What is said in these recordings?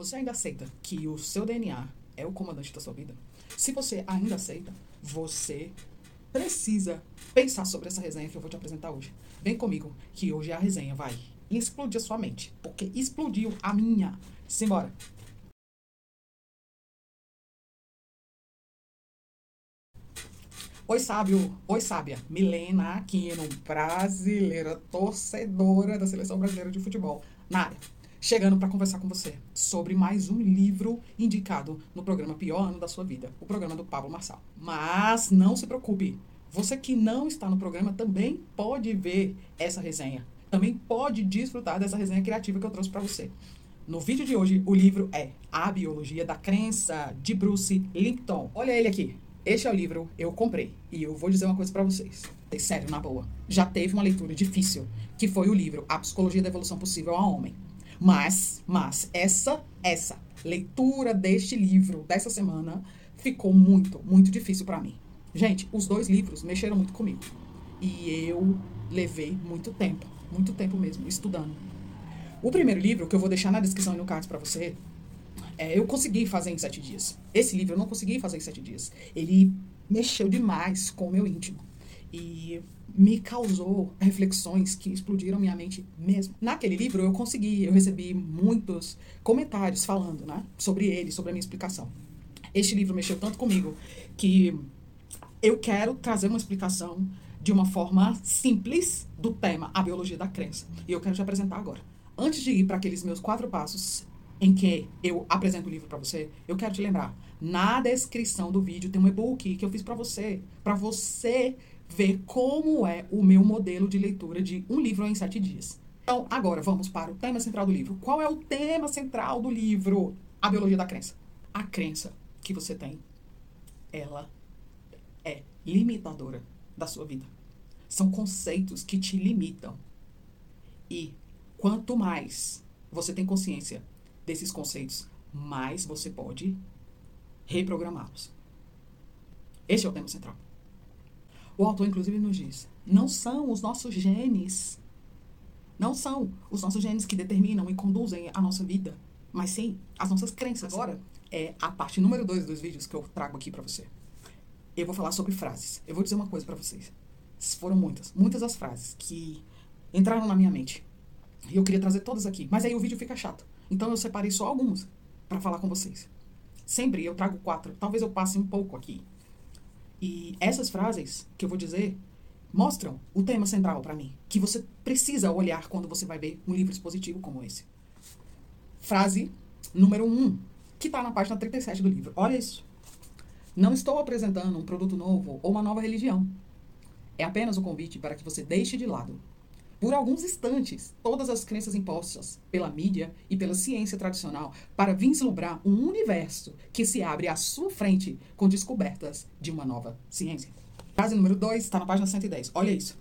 Você ainda aceita que o seu DNA é o comandante da sua vida? Se você ainda aceita, você precisa pensar sobre essa resenha que eu vou te apresentar hoje. Vem comigo, que hoje a resenha vai explodir a sua mente, porque explodiu a minha. Simbora! Oi, sábio. Oi, sábia. Milena Aquino, brasileira, torcedora da Seleção Brasileira de Futebol. Na área. Chegando para conversar com você sobre mais um livro indicado no programa Pior Ano da Sua Vida, o programa do Pablo Marçal. Mas não se preocupe, você que não está no programa também pode ver essa resenha. Também pode desfrutar dessa resenha criativa que eu trouxe para você. No vídeo de hoje, o livro é A Biologia da Crença, de Bruce Lipton. Olha ele aqui. Este é o livro eu comprei e eu vou dizer uma coisa para vocês. Sério, na boa. Já teve uma leitura difícil, que foi o livro A Psicologia da Evolução Possível ao Homem. Mas, mas essa, essa leitura deste livro dessa semana ficou muito, muito difícil para mim. Gente, os dois livros mexeram muito comigo. E eu levei muito tempo, muito tempo mesmo, estudando. O primeiro livro, que eu vou deixar na descrição e no card para você, é, eu consegui fazer em sete dias. Esse livro eu não consegui fazer em sete dias. Ele mexeu demais com o meu íntimo. E me causou reflexões que explodiram minha mente mesmo. Naquele livro eu consegui, eu recebi muitos comentários falando, né, sobre ele, sobre a minha explicação. Este livro mexeu tanto comigo que eu quero trazer uma explicação de uma forma simples do tema a biologia da crença. E eu quero te apresentar agora. Antes de ir para aqueles meus quatro passos em que eu apresento o livro para você, eu quero te lembrar, na descrição do vídeo tem um e-book que eu fiz para você, para você ver como é o meu modelo de leitura de um livro em sete dias. Então, agora vamos para o tema central do livro. Qual é o tema central do livro? A biologia da crença. A crença que você tem, ela é limitadora da sua vida. São conceitos que te limitam. E quanto mais você tem consciência desses conceitos, mais você pode reprogramá-los. Este é o tema central. O autor, inclusive, nos diz: não são os nossos genes, não são os nossos genes que determinam e conduzem a nossa vida, mas sim as nossas crenças. Agora, é a parte número dois dos vídeos que eu trago aqui para você eu vou falar sobre frases. Eu vou dizer uma coisa para vocês. Foram muitas, muitas as frases que entraram na minha mente. E eu queria trazer todas aqui, mas aí o vídeo fica chato. Então eu separei só algumas para falar com vocês. Sempre eu trago quatro, talvez eu passe um pouco aqui. E essas frases que eu vou dizer mostram o tema central para mim, que você precisa olhar quando você vai ver um livro expositivo como esse. Frase número um, que está na página 37 do livro. Olha isso. Não estou apresentando um produto novo ou uma nova religião. É apenas um convite para que você deixe de lado, por alguns instantes, todas as crenças impostas pela mídia e pela ciência tradicional para vislumbrar um universo que se abre à sua frente com descobertas de uma nova ciência. Frase número 2 está na página 110. Olha isso.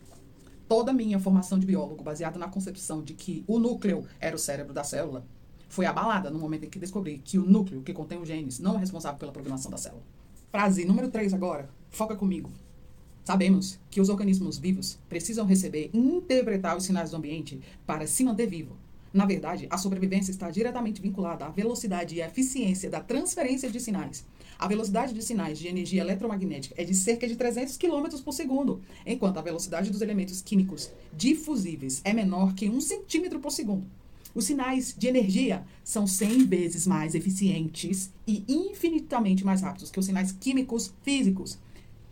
Toda minha formação de biólogo, baseada na concepção de que o núcleo era o cérebro da célula, foi abalada no momento em que descobri que o núcleo que contém os genes não é responsável pela programação da célula. Frase número 3 agora. Foca comigo. Sabemos que os organismos vivos precisam receber e interpretar os sinais do ambiente para se manter vivo. Na verdade, a sobrevivência está diretamente vinculada à velocidade e eficiência da transferência de sinais. A velocidade de sinais de energia eletromagnética é de cerca de 300 km por segundo, enquanto a velocidade dos elementos químicos difusíveis é menor que 1 centímetro por segundo. Os sinais de energia são 100 vezes mais eficientes e infinitamente mais rápidos que os sinais químicos físicos.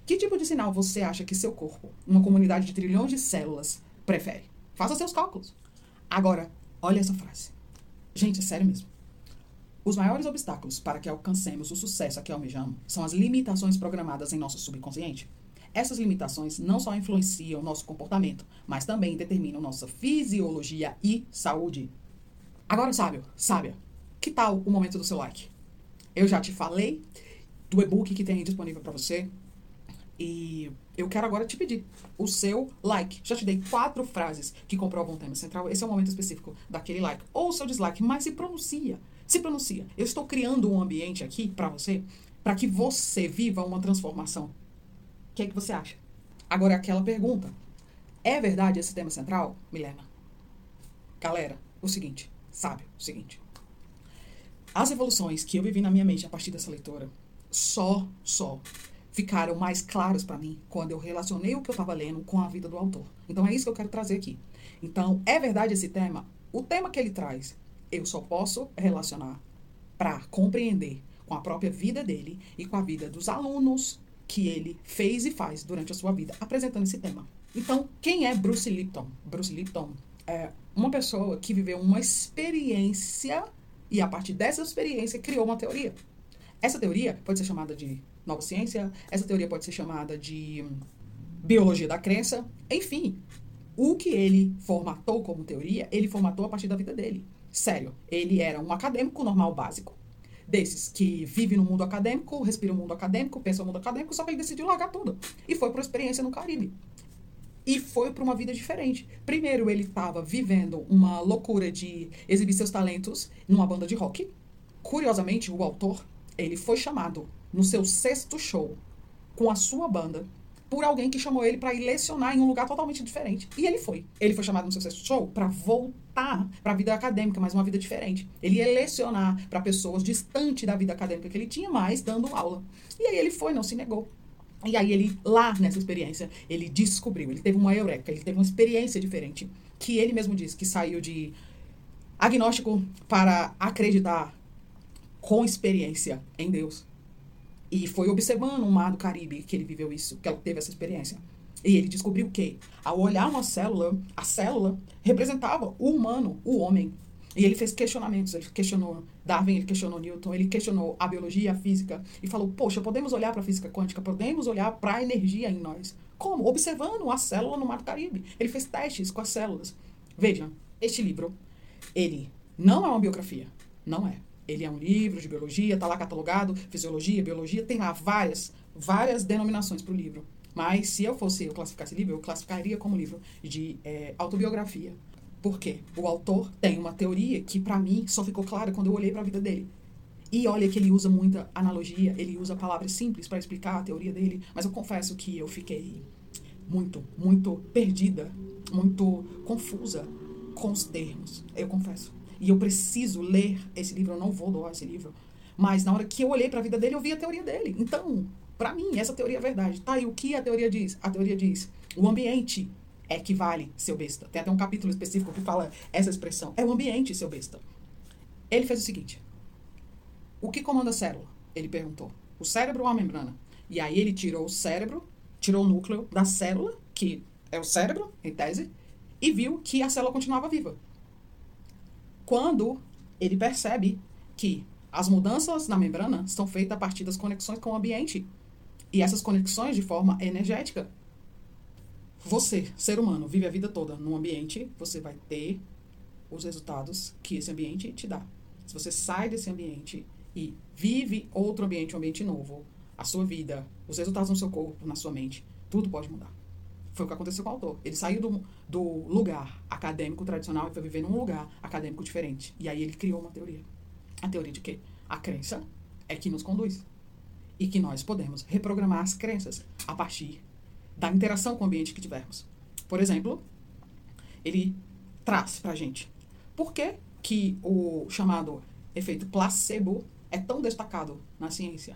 Que tipo de sinal você acha que seu corpo, uma comunidade de trilhões de células, prefere? Faça seus cálculos. Agora, olha essa frase. Gente, é sério mesmo. Os maiores obstáculos para que alcancemos o sucesso a que almejamos são as limitações programadas em nosso subconsciente. Essas limitações não só influenciam nosso comportamento, mas também determinam nossa fisiologia e saúde. Agora, sábio, sábia, que tal o momento do seu like? Eu já te falei do e-book que tem disponível para você. E eu quero agora te pedir o seu like. Já te dei quatro frases que comprovam o tema central. Esse é o momento específico daquele like. Ou seu dislike, mas se pronuncia. Se pronuncia. Eu estou criando um ambiente aqui para você, para que você viva uma transformação. O que é que você acha? Agora, aquela pergunta. É verdade esse tema central, Milena? Galera, o seguinte sabe o seguinte. As evoluções que eu vivi na minha mente a partir dessa leitura, só, só ficaram mais claras para mim quando eu relacionei o que eu estava lendo com a vida do autor. Então é isso que eu quero trazer aqui. Então, é verdade esse tema? O tema que ele traz, eu só posso relacionar para compreender com a própria vida dele e com a vida dos alunos que ele fez e faz durante a sua vida, apresentando esse tema. Então, quem é Bruce Lipton? Bruce Lipton é uma pessoa que viveu uma experiência e a partir dessa experiência criou uma teoria. Essa teoria pode ser chamada de nova ciência, essa teoria pode ser chamada de biologia da crença, enfim. O que ele formatou como teoria, ele formatou a partir da vida dele. Sério, ele era um acadêmico normal básico desses que vive no mundo acadêmico, respira o mundo acadêmico, pensa no mundo acadêmico, só que ele decidiu largar tudo. E foi para uma experiência no Caribe. E foi para uma vida diferente. Primeiro, ele estava vivendo uma loucura de exibir seus talentos numa banda de rock. Curiosamente, o autor, ele foi chamado no seu sexto show com a sua banda por alguém que chamou ele para ir lecionar em um lugar totalmente diferente. E ele foi. Ele foi chamado no seu sexto show para voltar para a vida acadêmica, mas uma vida diferente. Ele ia lecionar para pessoas distante da vida acadêmica que ele tinha, mas dando aula. E aí ele foi, não se negou. E aí ele, lá nessa experiência, ele descobriu, ele teve uma eureka, ele teve uma experiência diferente, que ele mesmo disse que saiu de agnóstico para acreditar com experiência em Deus. E foi observando o mar do Caribe que ele viveu isso, que ele teve essa experiência. E ele descobriu que, ao olhar uma célula, a célula representava o humano, o homem. E ele fez questionamentos, ele questionou Darwin, ele questionou Newton, ele questionou a biologia, a física, e falou: Poxa, podemos olhar para a física quântica, podemos olhar para a energia em nós. Como? Observando a célula no Mar do Caribe. Ele fez testes com as células. Veja, este livro, ele não é uma biografia. Não é. Ele é um livro de biologia, está lá catalogado, fisiologia, biologia, tem lá várias, várias denominações para o livro. Mas se eu fosse eu classificar esse livro, eu classificaria como livro de é, autobiografia. Por quê? O autor tem uma teoria que, para mim, só ficou clara quando eu olhei para a vida dele. E olha que ele usa muita analogia, ele usa palavras simples para explicar a teoria dele, mas eu confesso que eu fiquei muito, muito perdida, muito confusa com os termos. Eu confesso. E eu preciso ler esse livro, eu não vou doar esse livro. Mas na hora que eu olhei para a vida dele, eu vi a teoria dele. Então, para mim, essa teoria é verdade. Tá, e o que a teoria diz? A teoria diz: o ambiente é que vale, seu besta. Tem até um capítulo específico que fala essa expressão. É o ambiente, seu besta. Ele fez o seguinte: o que comanda a célula? Ele perguntou. O cérebro ou a membrana? E aí ele tirou o cérebro, tirou o núcleo da célula, que é o cérebro, em tese, e viu que a célula continuava viva quando ele percebe que as mudanças na membrana são feitas a partir das conexões com o ambiente. E essas conexões de forma energética. Você, ser humano, vive a vida toda num ambiente, você vai ter os resultados que esse ambiente te dá. Se você sai desse ambiente e vive outro ambiente, um ambiente novo, a sua vida, os resultados no seu corpo, na sua mente, tudo pode mudar. Foi o que aconteceu com o autor. Ele saiu do, do lugar acadêmico tradicional e foi viver num lugar acadêmico diferente. E aí ele criou uma teoria. A teoria de que a crença é que nos conduz. E que nós podemos reprogramar as crenças a partir da interação com o ambiente que tivermos. Por exemplo, ele traz pra gente por que, que o chamado efeito placebo é tão destacado na ciência.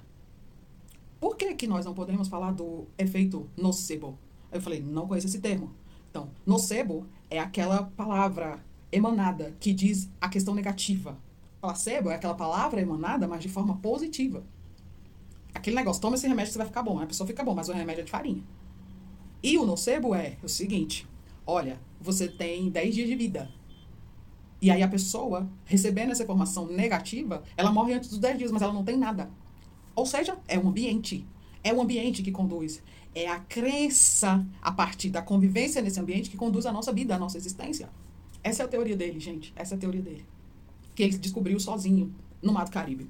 Por que, que nós não podemos falar do efeito nocebo? Eu falei, não conheço esse termo. Então, nocebo é aquela palavra emanada que diz a questão negativa. Placebo é aquela palavra emanada, mas de forma positiva. Aquele negócio, toma esse remédio você vai ficar bom. A pessoa fica bom, mas o remédio é de farinha. E o nocebo é o seguinte: olha, você tem 10 dias de vida. E aí a pessoa, recebendo essa informação negativa, ela morre antes dos 10 dias, mas ela não tem nada. Ou seja, é um ambiente. É o ambiente que conduz. É a crença a partir da convivência nesse ambiente que conduz a nossa vida, a nossa existência. Essa é a teoria dele, gente. Essa é a teoria dele. Que ele descobriu sozinho no Mato Caribe.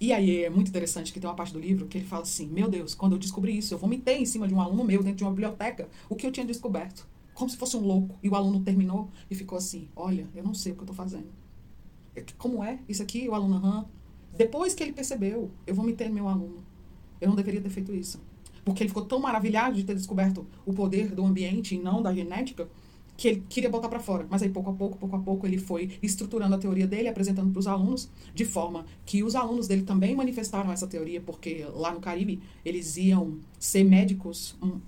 E aí é muito interessante que tem uma parte do livro que ele fala assim: Meu Deus, quando eu descobri isso, eu vomitei em cima de um aluno meu dentro de uma biblioteca o que eu tinha descoberto. Como se fosse um louco. E o aluno terminou e ficou assim: Olha, eu não sei o que eu estou fazendo. Como é? Isso aqui? O aluno. Depois que ele percebeu, eu vomitei no meu aluno. Eu não deveria ter feito isso porque ele ficou tão maravilhado de ter descoberto o poder do ambiente e não da genética, que ele queria botar para fora. Mas aí, pouco a pouco, pouco a pouco, ele foi estruturando a teoria dele, apresentando para os alunos, de forma que os alunos dele também manifestaram essa teoria, porque lá no Caribe eles iam ser médicos. Um,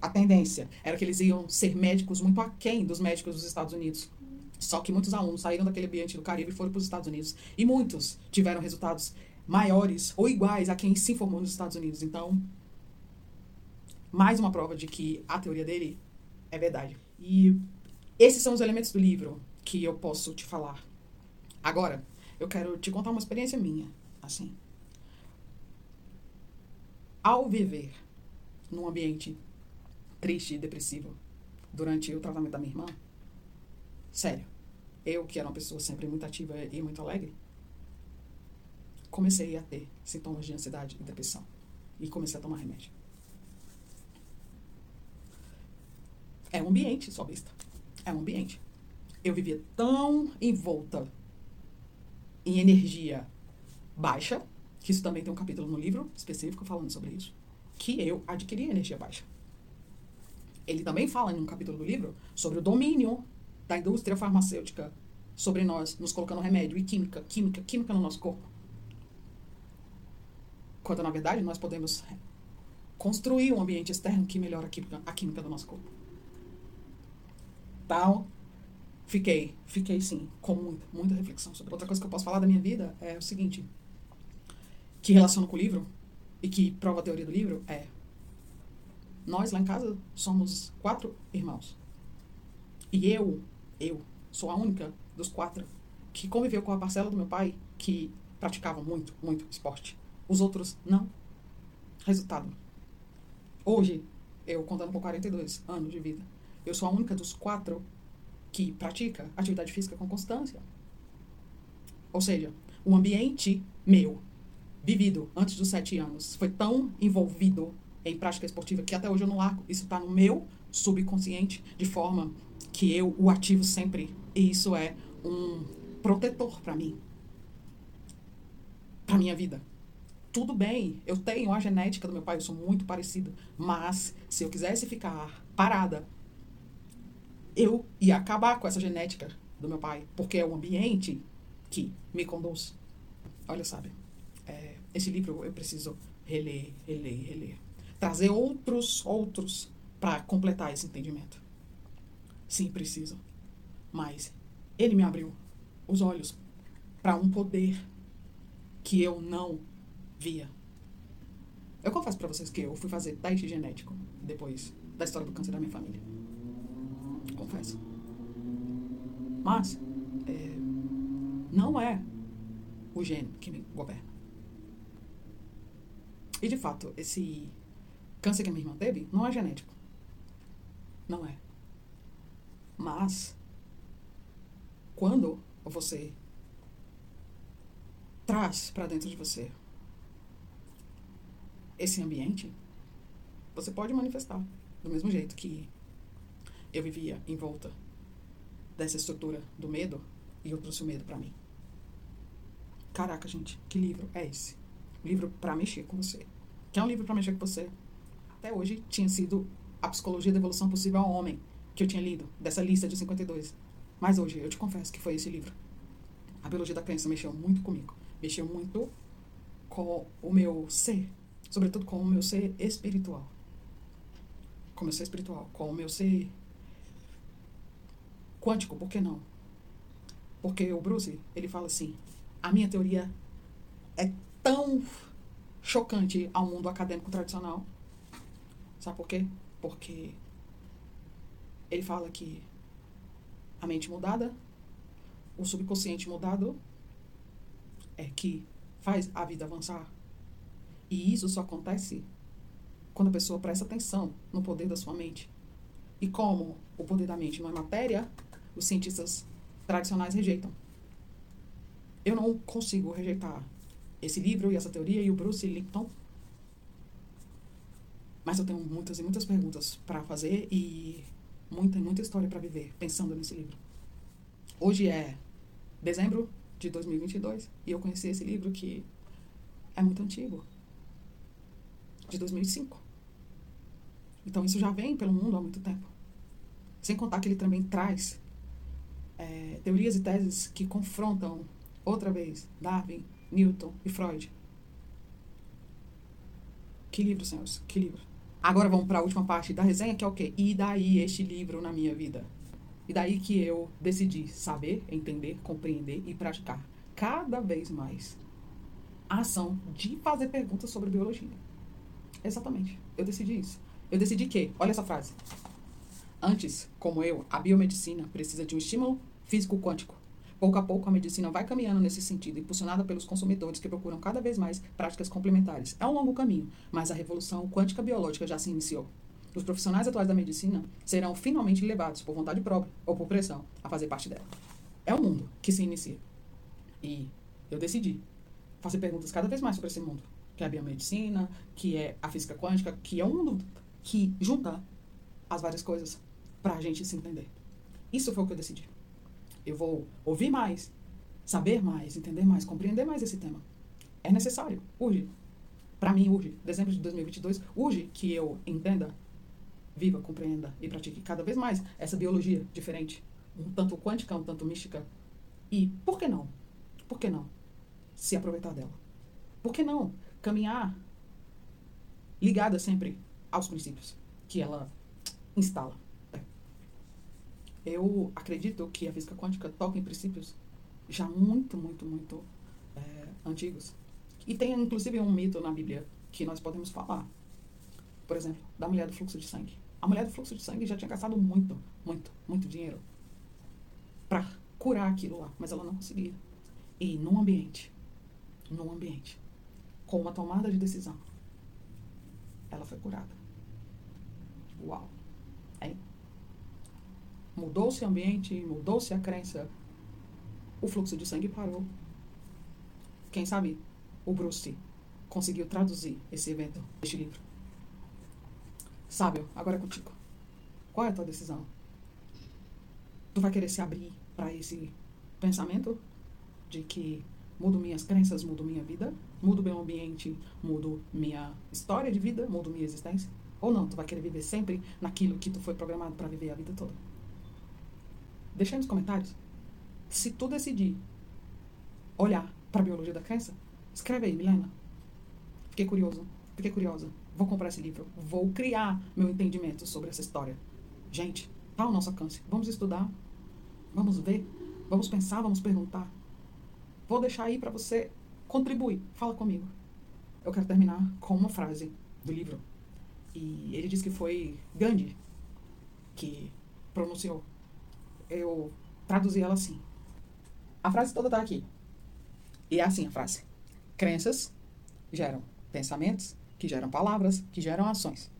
a tendência era que eles iam ser médicos muito aquém dos médicos dos Estados Unidos. Só que muitos alunos saíram daquele ambiente do Caribe e foram para os Estados Unidos. E muitos tiveram resultados maiores ou iguais a quem se formou nos Estados Unidos. Então, mais uma prova de que a teoria dele é verdade. E esses são os elementos do livro que eu posso te falar. Agora, eu quero te contar uma experiência minha, assim. Ao viver num ambiente triste e depressivo durante o tratamento da minha irmã, sério, eu que era uma pessoa sempre muito ativa e muito alegre, comecei a ter sintomas de ansiedade e depressão e comecei a tomar remédio. É um ambiente, só vista. É um ambiente. Eu vivia tão envolta em energia baixa, que isso também tem um capítulo no livro específico falando sobre isso, que eu adquiri energia baixa. Ele também fala em um capítulo do livro sobre o domínio da indústria farmacêutica sobre nós, nos colocando remédio e química, química, química no nosso corpo. Quando, na verdade, nós podemos construir um ambiente externo que melhora a química, a química do nosso corpo tal. Fiquei, fiquei sim, com muita, muita reflexão sobre. Outra coisa que eu posso falar da minha vida é o seguinte, que relaciona com o livro e que prova a teoria do livro é nós lá em casa somos quatro irmãos. E eu, eu sou a única dos quatro que conviveu com a parcela do meu pai que praticava muito, muito esporte. Os outros não. Resultado. Hoje, eu contando com 42 anos de vida, eu sou a única dos quatro que pratica atividade física com constância. Ou seja, o ambiente meu, vivido antes dos sete anos, foi tão envolvido em prática esportiva que até hoje eu não largo. Isso está no meu subconsciente, de forma que eu o ativo sempre. E isso é um protetor para mim, para minha vida. Tudo bem, eu tenho a genética do meu pai, eu sou muito parecida, mas se eu quisesse ficar parada eu ia acabar com essa genética do meu pai, porque é o ambiente que me conduz. Olha, sabe, é, esse livro eu preciso reler, reler, reler. Trazer outros, outros para completar esse entendimento. Sim, preciso. Mas ele me abriu os olhos para um poder que eu não via. Eu confesso para vocês que eu fui fazer teste genético depois da história do câncer da minha família confesso. Mas é, não é o gênio que me governa. E de fato, esse câncer que a minha irmã teve não é genético. Não é. Mas quando você traz para dentro de você esse ambiente, você pode manifestar do mesmo jeito que eu vivia em volta dessa estrutura do medo e eu trouxe o medo para mim. Caraca, gente, que livro é esse? Livro para mexer com você. Que é um livro para mexer com você. Até hoje tinha sido A Psicologia da Evolução Possível ao Homem, que eu tinha lido, dessa lista de 52. Mas hoje, eu te confesso que foi esse livro. A Biologia da Crença mexeu muito comigo. Mexeu muito com o meu ser. Sobretudo com o meu ser espiritual. Com o meu ser espiritual. Com o meu ser quântico, por que não? Porque o Bruce, ele fala assim, a minha teoria é tão chocante ao mundo acadêmico tradicional. Sabe por quê? Porque ele fala que a mente mudada, o subconsciente mudado, é que faz a vida avançar. E isso só acontece quando a pessoa presta atenção no poder da sua mente. E como o poder da mente não é matéria, os cientistas tradicionais rejeitam. Eu não consigo rejeitar esse livro e essa teoria e o Bruce Lipton. Mas eu tenho muitas e muitas perguntas para fazer e muita, muita história para viver pensando nesse livro. Hoje é dezembro de 2022 e eu conheci esse livro que é muito antigo de 2005. Então isso já vem pelo mundo há muito tempo. Sem contar que ele também traz é, teorias e teses que confrontam, outra vez, Darwin, Newton e Freud. Que livro, senhores? Que livro. Agora vamos para a última parte da resenha, que é o quê? E daí este livro na minha vida? E daí que eu decidi saber, entender, compreender e praticar cada vez mais a ação de fazer perguntas sobre biologia. Exatamente. Eu decidi isso. Eu decidi que, olha essa frase. Antes, como eu, a biomedicina precisa de um estímulo físico quântico. Pouco a pouco, a medicina vai caminhando nesse sentido, impulsionada pelos consumidores que procuram cada vez mais práticas complementares. É um longo caminho, mas a revolução quântica biológica já se iniciou. Os profissionais atuais da medicina serão finalmente levados, por vontade própria ou por pressão, a fazer parte dela. É o mundo que se inicia. E eu decidi fazer perguntas cada vez mais sobre esse mundo, que é a biomedicina, que é a física quântica, que é um mundo que junta as várias coisas para a gente se entender. Isso foi o que eu decidi. Eu vou ouvir mais, saber mais, entender mais, compreender mais esse tema. É necessário, urge. Para mim, urge. Dezembro de 2022, urge que eu entenda, viva, compreenda e pratique cada vez mais essa biologia diferente, um tanto quântica, um tanto mística. E por que não? Por que não se aproveitar dela? Por que não caminhar ligada sempre aos princípios que ela instala? Eu acredito que a física quântica toca em princípios já muito, muito, muito é, antigos. E tem inclusive um mito na Bíblia que nós podemos falar. Por exemplo, da mulher do fluxo de sangue. A mulher do fluxo de sangue já tinha gastado muito, muito, muito dinheiro para curar aquilo lá, mas ela não conseguia. E num ambiente, num ambiente, com uma tomada de decisão, ela foi curada. Uau! Hein? Mudou-se o ambiente, mudou-se a crença, o fluxo de sangue parou. Quem sabe o Bruce conseguiu traduzir esse evento neste livro. Sábio, agora é contigo. Qual é a tua decisão? Tu vai querer se abrir para esse pensamento de que mudo minhas crenças, mudo minha vida, mudo meu ambiente, mudo minha história de vida, mudo minha existência? Ou não, tu vai querer viver sempre naquilo que tu foi programado para viver a vida toda? Deixa aí nos comentários. Se tu decidir olhar para a biologia da crença, escreve aí, Milena. Fiquei curioso, fiquei curiosa. Vou comprar esse livro, vou criar meu entendimento sobre essa história. Gente, tá ao nosso alcance. Vamos estudar, vamos ver, vamos pensar, vamos perguntar. Vou deixar aí para você contribuir. Fala comigo. Eu quero terminar com uma frase do livro. E ele diz que foi Gandhi que pronunciou. Eu traduzi ela assim. A frase toda está aqui. E é assim a frase: Crenças geram pensamentos, que geram palavras, que geram ações.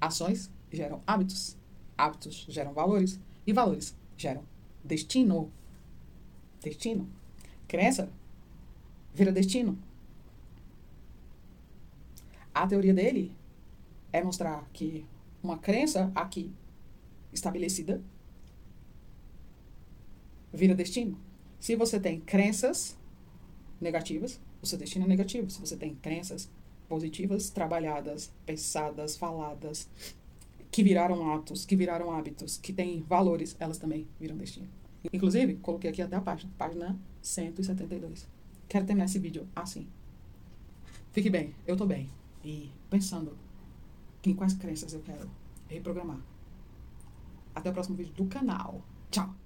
Ações geram hábitos. Hábitos geram valores. E valores geram destino. Destino Crença vira destino. A teoria dele é mostrar que uma crença aqui estabelecida vira destino. Se você tem crenças negativas, o seu destino é negativo. Se você tem crenças positivas, trabalhadas, pensadas, faladas, que viraram atos, que viraram hábitos, que têm valores, elas também viram destino. Inclusive, coloquei aqui até a página, página 172. Quero terminar esse vídeo assim. Fique bem, eu tô bem. E pensando em quais crenças eu quero reprogramar. Até o próximo vídeo do canal. Tchau!